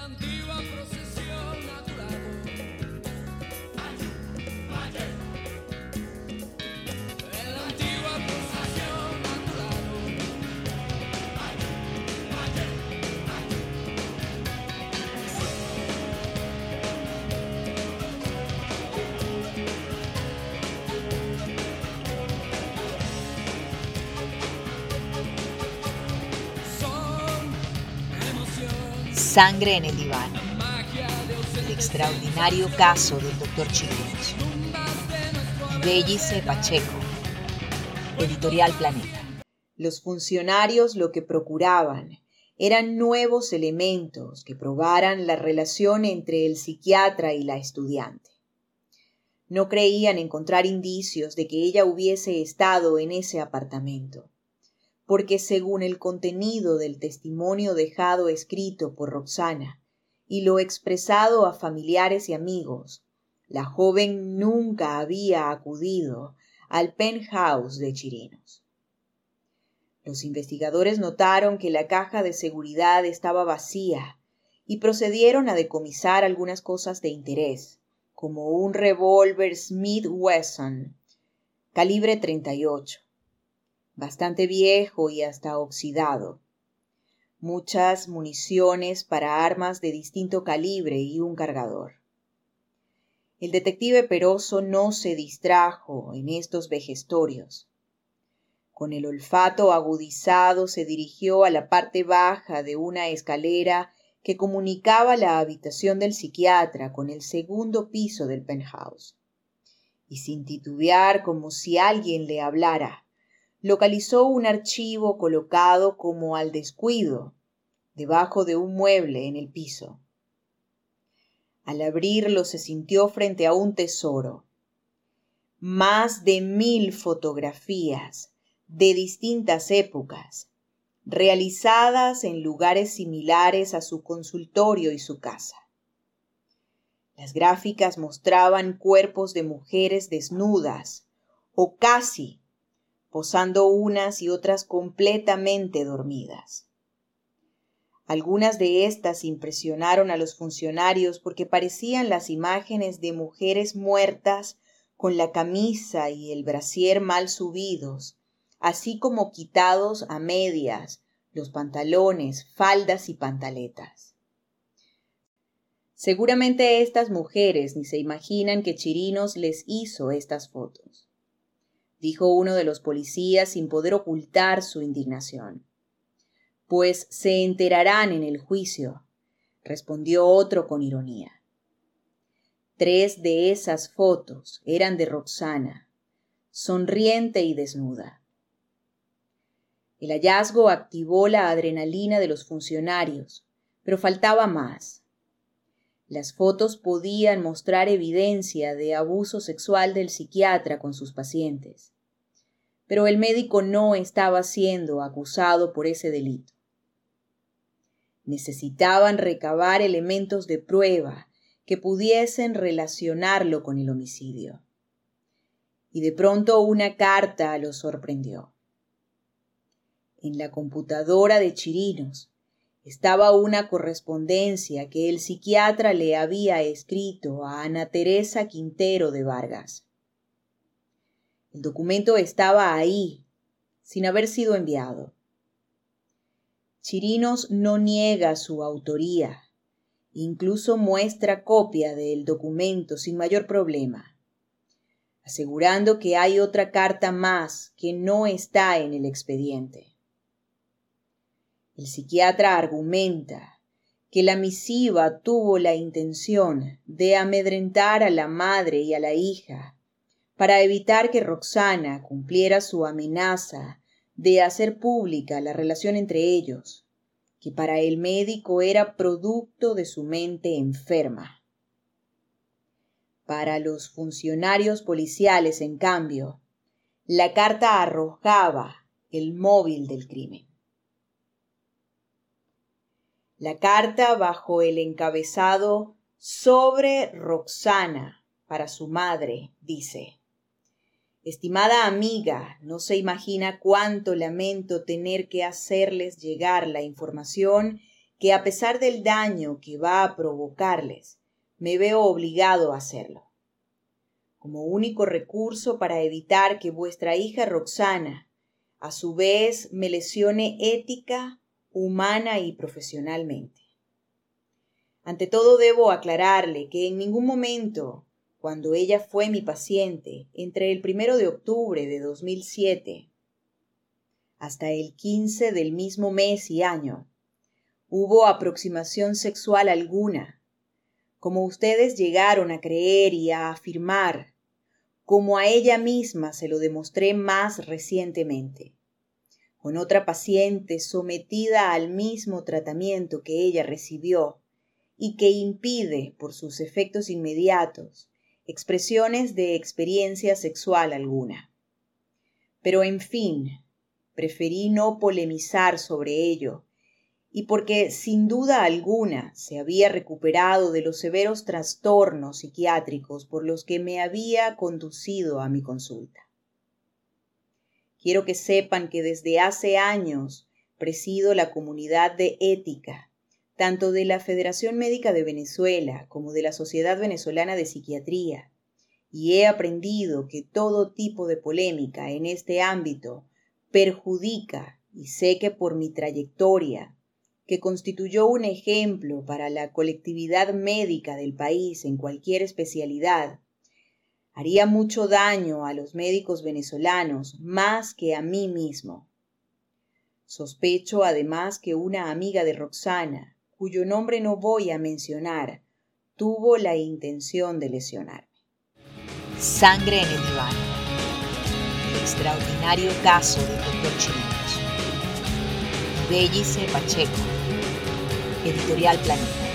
la antigua procesión. Sangre en el diván. El extraordinario caso del doctor Chirinos. Bellice Pacheco. Editorial Planeta. Los funcionarios lo que procuraban eran nuevos elementos que probaran la relación entre el psiquiatra y la estudiante. No creían encontrar indicios de que ella hubiese estado en ese apartamento porque según el contenido del testimonio dejado escrito por Roxana y lo expresado a familiares y amigos, la joven nunca había acudido al penthouse de Chirinos. Los investigadores notaron que la caja de seguridad estaba vacía y procedieron a decomisar algunas cosas de interés, como un revólver Smith Wesson calibre 38, bastante viejo y hasta oxidado. Muchas municiones para armas de distinto calibre y un cargador. El detective Peroso no se distrajo en estos vejestorios. Con el olfato agudizado se dirigió a la parte baja de una escalera que comunicaba la habitación del psiquiatra con el segundo piso del penthouse. Y sin titubear como si alguien le hablara, localizó un archivo colocado como al descuido, debajo de un mueble en el piso. Al abrirlo se sintió frente a un tesoro. Más de mil fotografías de distintas épocas, realizadas en lugares similares a su consultorio y su casa. Las gráficas mostraban cuerpos de mujeres desnudas o casi posando unas y otras completamente dormidas. Algunas de estas impresionaron a los funcionarios porque parecían las imágenes de mujeres muertas con la camisa y el brasier mal subidos, así como quitados a medias los pantalones, faldas y pantaletas. Seguramente estas mujeres ni se imaginan que Chirinos les hizo estas fotos dijo uno de los policías sin poder ocultar su indignación. Pues se enterarán en el juicio, respondió otro con ironía. Tres de esas fotos eran de Roxana, sonriente y desnuda. El hallazgo activó la adrenalina de los funcionarios, pero faltaba más. Las fotos podían mostrar evidencia de abuso sexual del psiquiatra con sus pacientes. Pero el médico no estaba siendo acusado por ese delito. Necesitaban recabar elementos de prueba que pudiesen relacionarlo con el homicidio. Y de pronto una carta lo sorprendió. En la computadora de Chirinos estaba una correspondencia que el psiquiatra le había escrito a Ana Teresa Quintero de Vargas. El documento estaba ahí, sin haber sido enviado. Chirinos no niega su autoría, incluso muestra copia del documento sin mayor problema, asegurando que hay otra carta más que no está en el expediente. El psiquiatra argumenta que la misiva tuvo la intención de amedrentar a la madre y a la hija para evitar que Roxana cumpliera su amenaza de hacer pública la relación entre ellos, que para el médico era producto de su mente enferma. Para los funcionarios policiales, en cambio, la carta arrojaba el móvil del crimen. La carta bajo el encabezado sobre Roxana para su madre dice, Estimada amiga, no se imagina cuánto lamento tener que hacerles llegar la información que a pesar del daño que va a provocarles, me veo obligado a hacerlo. Como único recurso para evitar que vuestra hija Roxana, a su vez, me lesione ética, humana y profesionalmente. Ante todo debo aclararle que en ningún momento, cuando ella fue mi paciente, entre el primero de octubre de 2007 hasta el 15 del mismo mes y año, hubo aproximación sexual alguna, como ustedes llegaron a creer y a afirmar, como a ella misma se lo demostré más recientemente, con otra paciente sometida al mismo tratamiento que ella recibió y que impide, por sus efectos inmediatos, expresiones de experiencia sexual alguna. Pero en fin, preferí no polemizar sobre ello, y porque sin duda alguna se había recuperado de los severos trastornos psiquiátricos por los que me había conducido a mi consulta. Quiero que sepan que desde hace años presido la comunidad de ética, tanto de la Federación Médica de Venezuela como de la Sociedad Venezolana de Psiquiatría, y he aprendido que todo tipo de polémica en este ámbito perjudica, y sé que por mi trayectoria que constituyó un ejemplo para la colectividad médica del país en cualquier especialidad, haría mucho daño a los médicos venezolanos más que a mí mismo. Sospecho además que una amiga de Roxana, cuyo nombre no voy a mencionar, tuvo la intención de lesionarme. Sangre en el diván. El extraordinario caso de Dr. Chirinos. Bellice Pacheco. Editorial Planeta.